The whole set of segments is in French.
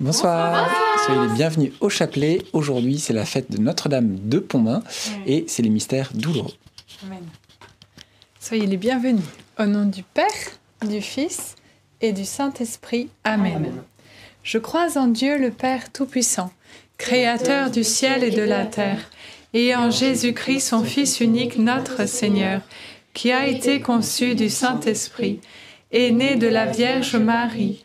Bonsoir. Soyez les bienvenus au chapelet. Aujourd'hui, c'est la fête de Notre-Dame de Pontmain et c'est les mystères douloureux. Amen. Soyez les bienvenus. Au nom du Père, du Fils et du Saint-Esprit. Amen. Je crois en Dieu le Père Tout-Puissant, Créateur du ciel et de la terre, et en Jésus-Christ, son Fils unique, notre Seigneur, qui a été conçu du Saint-Esprit, est né de la Vierge Marie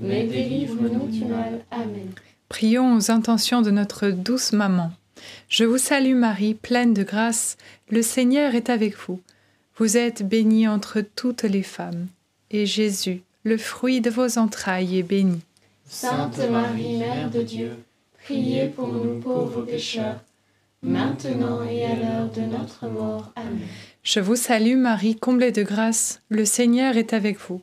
mais délivre-nous du mal. Amen. Prions aux intentions de notre douce maman. Je vous salue Marie, pleine de grâce, le Seigneur est avec vous. Vous êtes bénie entre toutes les femmes, et Jésus, le fruit de vos entrailles, est béni. Sainte Marie, Mère de Dieu, priez pour nous pauvres pécheurs, maintenant et à l'heure de notre mort. Amen. Je vous salue Marie, comblée de grâce, le Seigneur est avec vous.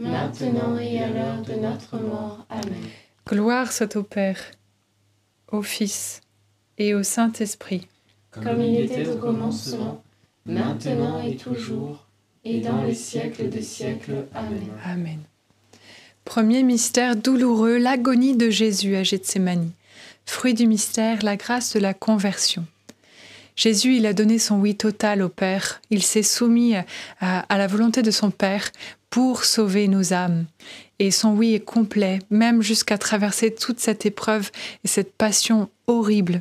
maintenant et à l'heure de notre mort. Amen. Gloire soit au Père, au Fils et au Saint-Esprit. Comme il était au commencement, maintenant et toujours, et dans les siècles des siècles. Amen. Amen. Premier mystère douloureux, l'agonie de Jésus à Gethsemane. Fruit du mystère, la grâce de la conversion. Jésus, il a donné son oui total au Père. Il s'est soumis à, à, la volonté de son Père pour sauver nos âmes. Et son oui est complet, même jusqu'à traverser toute cette épreuve et cette passion horrible.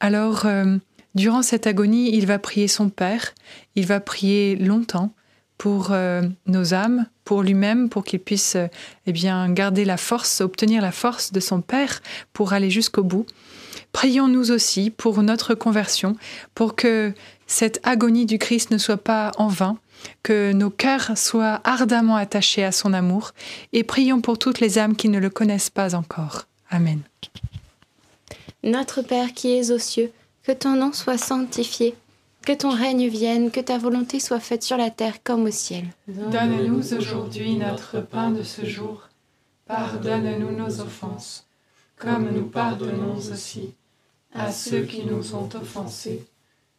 Alors, euh, durant cette agonie, il va prier son Père, il va prier longtemps pour euh, nos âmes, pour lui-même, pour qu'il puisse euh, eh bien garder la force, obtenir la force de son Père pour aller jusqu'au bout. Prions nous aussi pour notre conversion, pour que cette agonie du Christ ne soit pas en vain, que nos cœurs soient ardemment attachés à son amour, et prions pour toutes les âmes qui ne le connaissent pas encore. Amen. Notre Père qui es aux cieux, que ton nom soit sanctifié, que ton règne vienne, que ta volonté soit faite sur la terre comme au ciel. Donne-nous aujourd'hui notre pain de ce jour. Pardonne-nous nos offenses, comme nous pardonnons aussi à ceux qui nous ont offensés,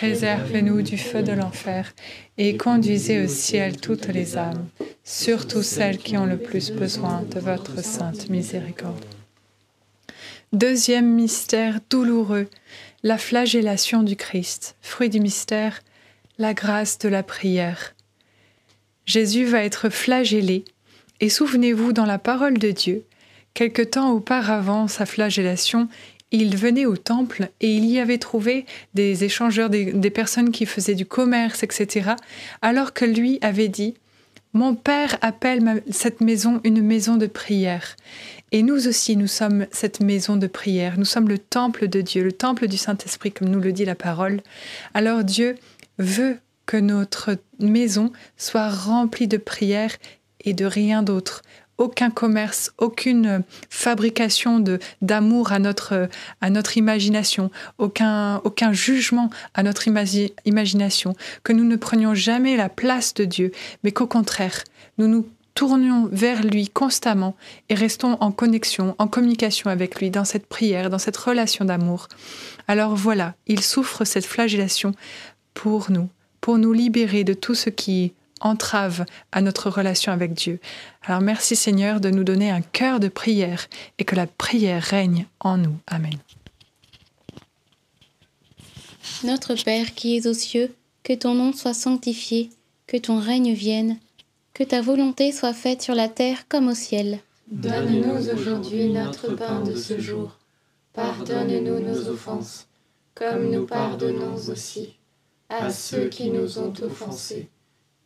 réservez-nous du feu de l'enfer, et conduisez au ciel toutes les âmes, surtout celles qui ont le plus besoin de votre sainte miséricorde. Deuxième mystère douloureux, la flagellation du Christ. Fruit du mystère, la grâce de la prière. Jésus va être flagellé, et souvenez-vous dans la parole de Dieu, quelque temps auparavant sa flagellation, il venait au temple et il y avait trouvé des échangeurs, des, personnes qui faisaient du commerce, etc., alors que lui avait dit, Mon Père appelle cette maison une maison de prière. Et nous aussi, nous sommes cette maison de prière. Nous sommes le temple de Dieu, le temple du Saint-Esprit, comme nous le dit la parole. Alors Dieu veut que notre maison soit remplie de prière et de rien d'autre. Aucun commerce, aucune fabrication de d'amour à notre à notre imagination, aucun aucun jugement à notre imagi- imagination, que nous ne prenions jamais la place de Dieu, mais qu'au contraire, nous nous tournions vers lui constamment et restons en connexion, en communication avec lui dans cette prière, dans cette relation d'amour. Alors voilà, il souffre cette flagellation pour nous, pour nous libérer de tout ce qui entrave à notre relation avec Dieu. Alors merci Seigneur de nous donner un cœur de prière et que la prière règne en nous. Amen. Notre Père qui es aux cieux, que ton nom soit sanctifié, que ton règne vienne, que ta volonté soit faite sur la terre comme au ciel. Donne-nous aujourd'hui notre pain de ce jour. Pardonne-nous nos offenses, comme nous pardonnons aussi à ceux qui nous ont offensés.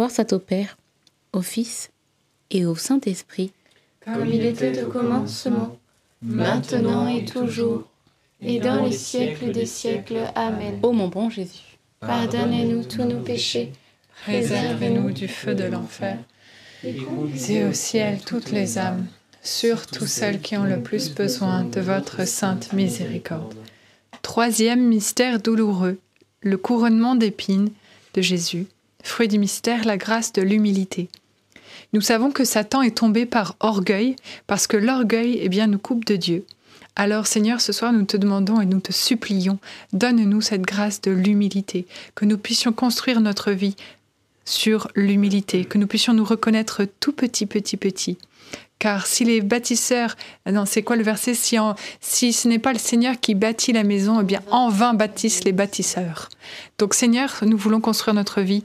gloire soit au Père, au Fils et au Saint-Esprit. Comme il était au commencement, maintenant et toujours, et dans les siècles des siècles. Amen. Ô mon bon Jésus, Pardonnez-nous tous nos péchés, Préservez-nous du feu de l'enfer. Et au ciel toutes les âmes, surtout celles qui ont le plus besoin de votre sainte miséricorde. Troisième mystère douloureux, le couronnement d'épines de Jésus. Fruit du mystère, la grâce de l'humilité. Nous savons que Satan est tombé par orgueil, parce que l'orgueil eh bien, nous coupe de Dieu. Alors Seigneur, ce soir nous te demandons et nous te supplions, donne-nous cette grâce de l'humilité, que nous puissions construire notre vie sur l'humilité, que nous puissions nous reconnaître tout petit, petit, petit. Car si les bâtisseurs, non, c'est quoi le verset si, si ce n'est pas le Seigneur qui bâtit la maison, eh bien en vain bâtissent les bâtisseurs. Donc Seigneur, nous voulons construire notre vie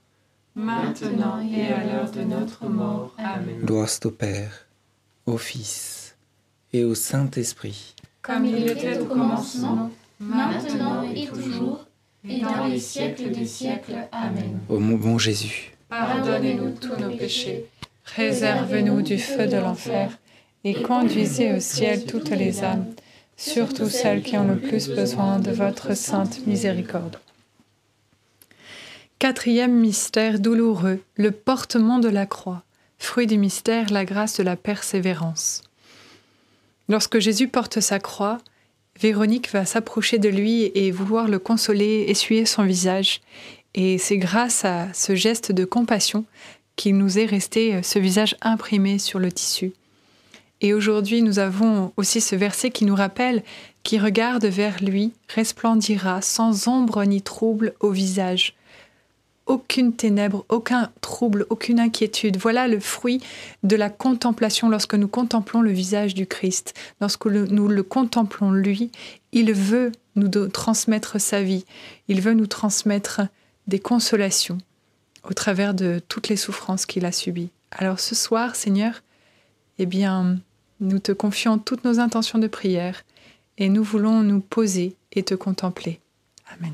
maintenant et à l'heure de notre mort. Amen. Gloire au Père, au Fils et au Saint-Esprit. Comme il était au commencement, maintenant et toujours, et dans les siècles des siècles. Amen. Ô mon bon Jésus, Pardonnez-nous tous nos péchés, Réserve-nous du feu de l'enfer et conduisez au ciel toutes les âmes, surtout celles qui ont le plus besoin de votre sainte miséricorde. Quatrième mystère douloureux, le portement de la croix. Fruit du mystère, la grâce de la persévérance. Lorsque Jésus porte sa croix, Véronique va s'approcher de lui et vouloir le consoler, essuyer son visage. Et c'est grâce à ce geste de compassion qu'il nous est resté ce visage imprimé sur le tissu. Et aujourd'hui, nous avons aussi ce verset qui nous rappelle qui regarde vers lui resplendira sans ombre ni trouble au visage. Aucune ténèbre, aucun trouble, aucune inquiétude. Voilà le fruit de la contemplation lorsque nous contemplons le visage du Christ. Lorsque nous le contemplons lui, il veut nous transmettre sa vie. Il veut nous transmettre des consolations au travers de toutes les souffrances qu'il a subies. Alors ce soir, Seigneur, eh bien, nous te confions toutes nos intentions de prière et nous voulons nous poser et te contempler. Amen.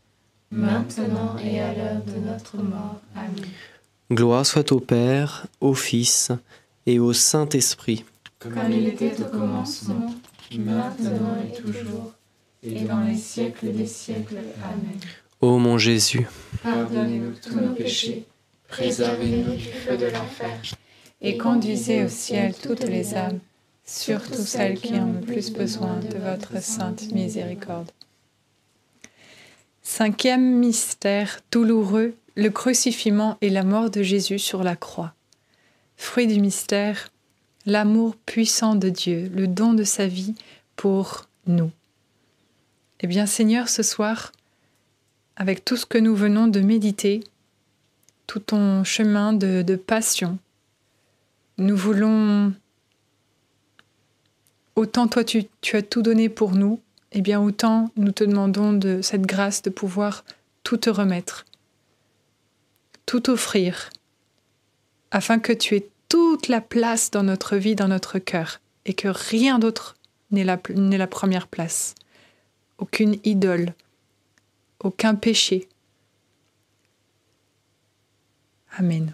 maintenant et à l'heure de notre mort. Amen. Gloire soit au Père, au Fils et au Saint-Esprit. Comme il était au commencement, maintenant et toujours, et dans les siècles des siècles. Amen. Ô mon Jésus, Pardonnez-nous tous nos péchés, préservez-nous du feu de l'enfer, Et conduisez au ciel toutes les âmes, surtout celles qui ont le plus besoin de votre sainte miséricorde. Cinquième mystère douloureux, le crucifixion et la mort de Jésus sur la croix. Fruit du mystère, l'amour puissant de Dieu, le don de sa vie pour nous. Eh bien Seigneur, ce soir, avec tout ce que nous venons de méditer, tout ton chemin de, passion, nous voulons, autant toi tu as tout donné pour nous, eh bien autant nous te demandons de cette grâce de pouvoir tout te remettre, tout offrir, afin que tu aies toute la place dans notre vie, dans notre cœur, et que rien d'autre n'ait la, la première place. Aucune idole, aucun péché. Amen.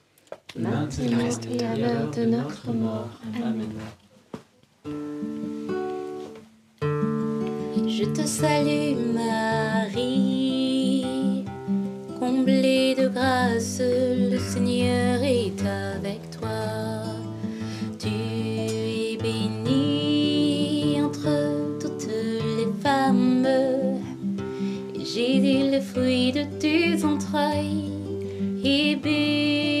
maintenant et à l'heure de notre mort. Amen. Je te salue Marie, comblée de grâce, le Seigneur est avec toi. Tu es bénie entre toutes les femmes, et Jésus, le fruit de tes entrailles, est béni.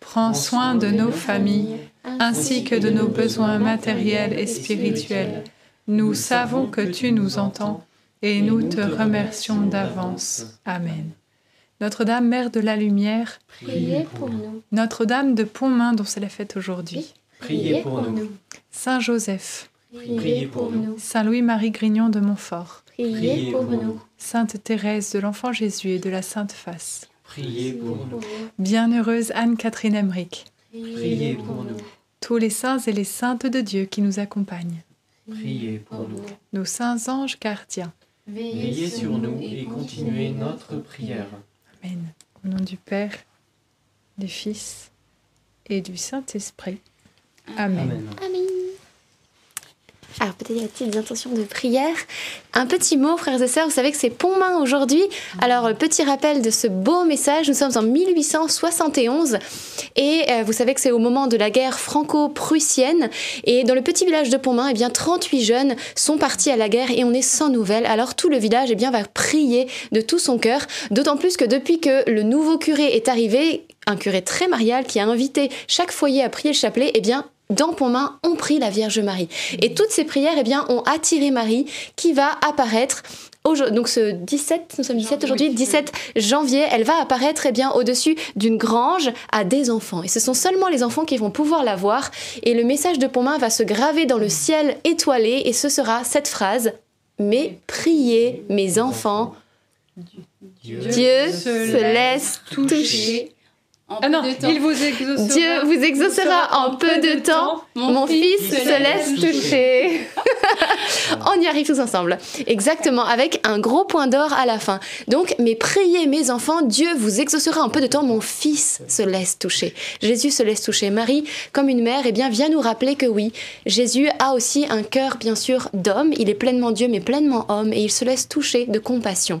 Prends soin de nos familles ainsi que de nos besoins matériels et spirituels. Nous savons que tu nous entends et nous te remercions d'avance. Amen. Notre-Dame, Mère de la Lumière, priez pour nous. Notre-Dame de Pontmain dont c'est la fête aujourd'hui, priez pour nous. Saint Joseph, Priez pour nous. Saint Louis-Marie Grignon de Montfort, Priez pour nous. Sainte Thérèse de l'Enfant Jésus et de la Sainte Face, Priez pour nous. Bienheureuse Anne-Catherine Emmerich, Priez pour nous. tous les saints et les saintes de Dieu qui nous accompagnent, Priez pour nous. nos saints anges gardiens. Veillez sur nous et continuez notre prière. Amen. Au nom du Père, du Fils et du Saint-Esprit. Amen. Amen. Amen. Alors peut-être des petites intentions de prière. Un petit mot, frères et sœurs, vous savez que c'est Pontmain aujourd'hui. Alors euh, petit rappel de ce beau message, nous sommes en 1871 et euh, vous savez que c'est au moment de la guerre franco-prussienne et dans le petit village de Pontmain, eh bien 38 jeunes sont partis à la guerre et on est sans nouvelles. Alors tout le village eh bien va prier de tout son cœur, d'autant plus que depuis que le nouveau curé est arrivé, un curé très marial qui a invité chaque foyer à prier le chapelet, eh bien, dans Pontmain, on prie la Vierge Marie. Et toutes ces prières, eh bien, ont attiré Marie, qui va apparaître donc ce 17, nous sommes 17 aujourd'hui, 17 janvier, elle va apparaître eh bien au-dessus d'une grange à des enfants. Et ce sont seulement les enfants qui vont pouvoir la voir. Et le message de Pontmain va se graver dans le ciel étoilé. Et ce sera cette phrase Mais priez, mes enfants. Dieu, se, laisse toucher ah non, il vous exaucera. Dieu vous exaucera en peu de temps. Mon, fils, se laisse toucher. On y arrive tous ensemble. Exactement, avec un gros point d'or à la fin. Donc, mais priez mes enfants, Dieu vous exaucera en peu de temps. Mon fils se laisse toucher. Jésus se laisse toucher. Marie, comme une mère, eh bien, vient nous rappeler que oui, Jésus a aussi un cœur, bien sûr, d'homme. Il est pleinement Dieu, mais pleinement homme, et il se laisse toucher de compassion.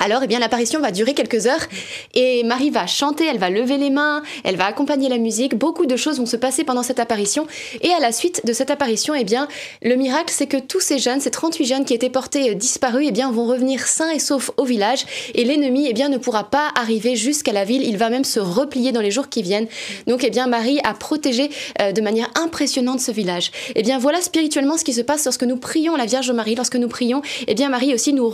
Alors, eh bien, l'apparition va durer quelques heures et Marie va chanter, elle va lever les mains, elle va accompagner la musique. Beaucoup de choses vont se passer pendant cette apparition. Et à la suite de cette apparition, eh bien, le miracle, c'est que tous ces jeunes, ces 38 jeunes qui étaient portés euh, disparus, eh bien, vont revenir sains et saufs au village. Et l'ennemi, eh bien, ne pourra pas arriver jusqu'à la ville. Il va même se replier dans les jours qui viennent. Donc, eh bien, Marie a protégé euh, de manière impressionnante ce village. Eh bien, voilà spirituellement ce qui se passe lorsque nous prions la Vierge Marie. Lorsque nous prions, eh bien, Marie aussi nous,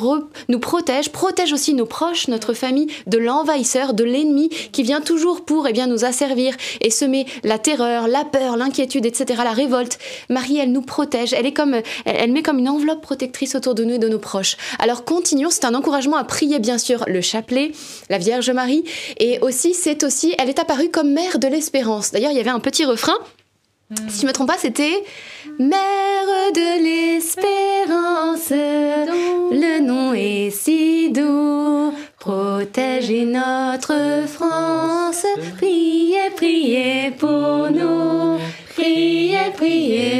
nous protège, protège aussi nos proches, notre famille, de l'envahisseur, de l'ennemi qui vient toujours pour eh bien, nous asservir et semer la terreur, la peur, l'inquiétude, etc., la révolte. Marie, elle nous protège, elle, est comme, elle met comme une enveloppe protectrice autour de nous et de nos proches. Alors continuons, c'est un encouragement à prier bien sûr le chapelet, la Vierge Marie, et aussi c'est aussi, elle est apparue comme mère de l'espérance. D'ailleurs, il y avait un petit refrain si je me trompe pas, c'était Mère de l'espérance, le nom est si doux. Protégez notre France, priez, priez pour nous, priez, priez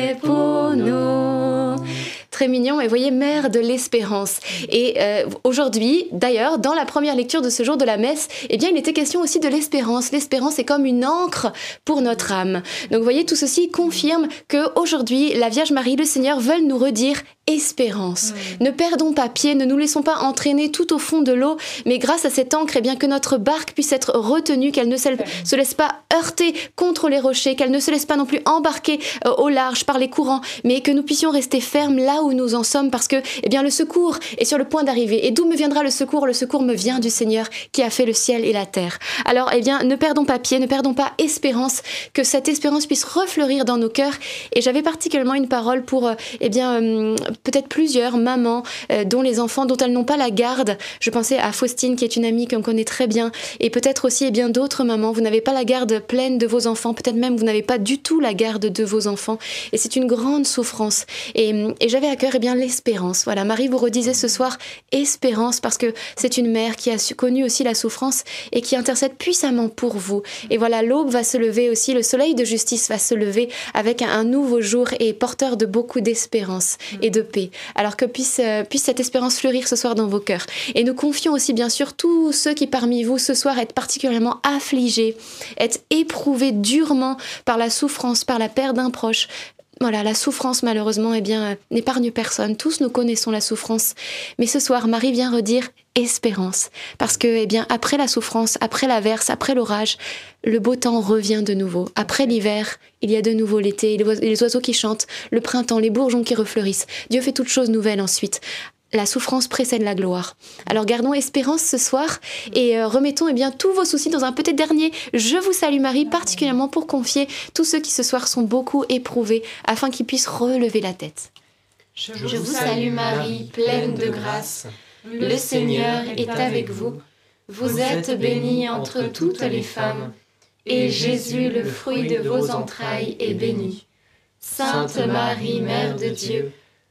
très mignon. Et voyez, mère de l'espérance. Et euh, aujourd'hui, d'ailleurs, dans la première lecture de ce jour de la messe, eh bien, il était question aussi de l'espérance. L'espérance est comme une encre pour notre âme. Donc, vous voyez, tout ceci confirme que aujourd'hui, la Vierge Marie, le Seigneur veulent nous redire espérance. Ne perdons pas pied, ne nous laissons pas entraîner tout au fond de l'eau, mais grâce à cette encre, eh bien que notre barque puisse être retenue, qu'elle ne se laisse pas heurter contre les rochers, qu'elle ne se laisse pas non plus embarquer euh, au large par les courants, mais que nous puissions rester fermes là où nous en sommes, parce que eh bien le secours est sur le point d'arriver. Et d'où me viendra le secours? Le secours me vient du Seigneur qui a fait le ciel et la terre. Alors eh bien ne perdons pas pied, ne perdons pas espérance, que cette espérance puisse refleurir dans nos cœurs. Et j'avais particulièrement une parole pour euh, eh bien euh, peut-être plusieurs mamans euh, dont les enfants, dont elles n'ont pas la garde. Je pensais à Faustine, qui est une amie qu'on connaît très bien, et peut-être aussi et eh bien d'autres mamans. Vous n'avez pas la garde pleine de vos enfants, peut-être même vous n'avez pas du tout la garde de vos enfants, et c'est une grande souffrance. Et, j'avais à cœur et eh bien l'espérance. Voilà, Marie vous redisait ce soir espérance parce que c'est une mère qui a connu aussi la souffrance et qui intercède puissamment pour vous. Et voilà, l'aube va se lever aussi, le soleil de justice va se lever avec un nouveau jour et porteur de beaucoup d'espérance et de paix. Alors que puisse, euh, puisse cette espérance fleurir ce soir dans vos cœurs. Et nous confions aussi bien sûr tous ceux qui parmi vous ce soir être particulièrement affligés, être éprouvés durement par la souffrance, par la perte d'un proche, voilà, la souffrance malheureusement eh bien n'épargne personne. Tous nous connaissons la souffrance, mais ce soir Marie vient redire espérance parce que eh bien après la souffrance, après la verse, après l'orage, le beau temps revient de nouveau. Après l'hiver, il y a de nouveau l'été, les oiseaux qui chantent, le printemps, les bourgeons qui refleurissent. Dieu fait toutes choses nouvelles ensuite la souffrance précède la gloire. Alors gardons espérance ce soir et euh, remettons eh bien tous vos soucis dans un petit dernier Je vous salue Marie particulièrement pour confier tous ceux qui ce soir sont beaucoup éprouvés afin qu'ils puissent relever la tête. Je vous salue Marie, pleine de grâce. Le Seigneur est avec vous. Vous êtes bénie entre toutes les femmes et Jésus, le fruit de vos entrailles, est béni. Sainte Marie, Mère de Dieu,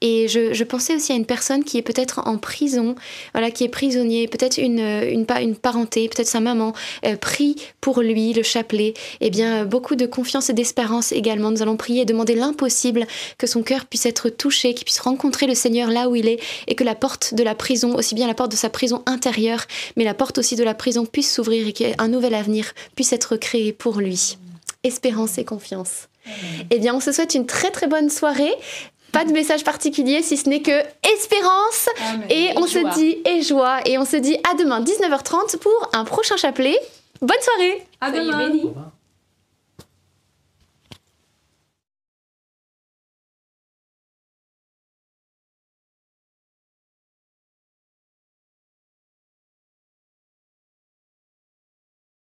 Et je, pensais aussi à une personne qui est peut-être en prison, voilà, qui est prisonnier, peut-être une, une, une parenté, peut-être sa maman, euh, prie pour lui, le chapelet. Eh bien, beaucoup de confiance et d'espérance également. Nous allons prier et demander l'impossible, que son cœur puisse être touché, qu'il puisse rencontrer le Seigneur là où il est, et que la porte de la prison, aussi bien la porte de sa prison intérieure, mais la porte aussi de la prison puisse s'ouvrir et qu'un nouvel avenir puisse être créé pour lui. Espérance et confiance. Eh bien, on se souhaite une très très bonne soirée. Pas de message particulier si ce n'est que espérance. Amen. Et on joie. se dit et joie. Et on se dit à demain 19h30 pour un prochain chapelet. Bonne soirée À demain.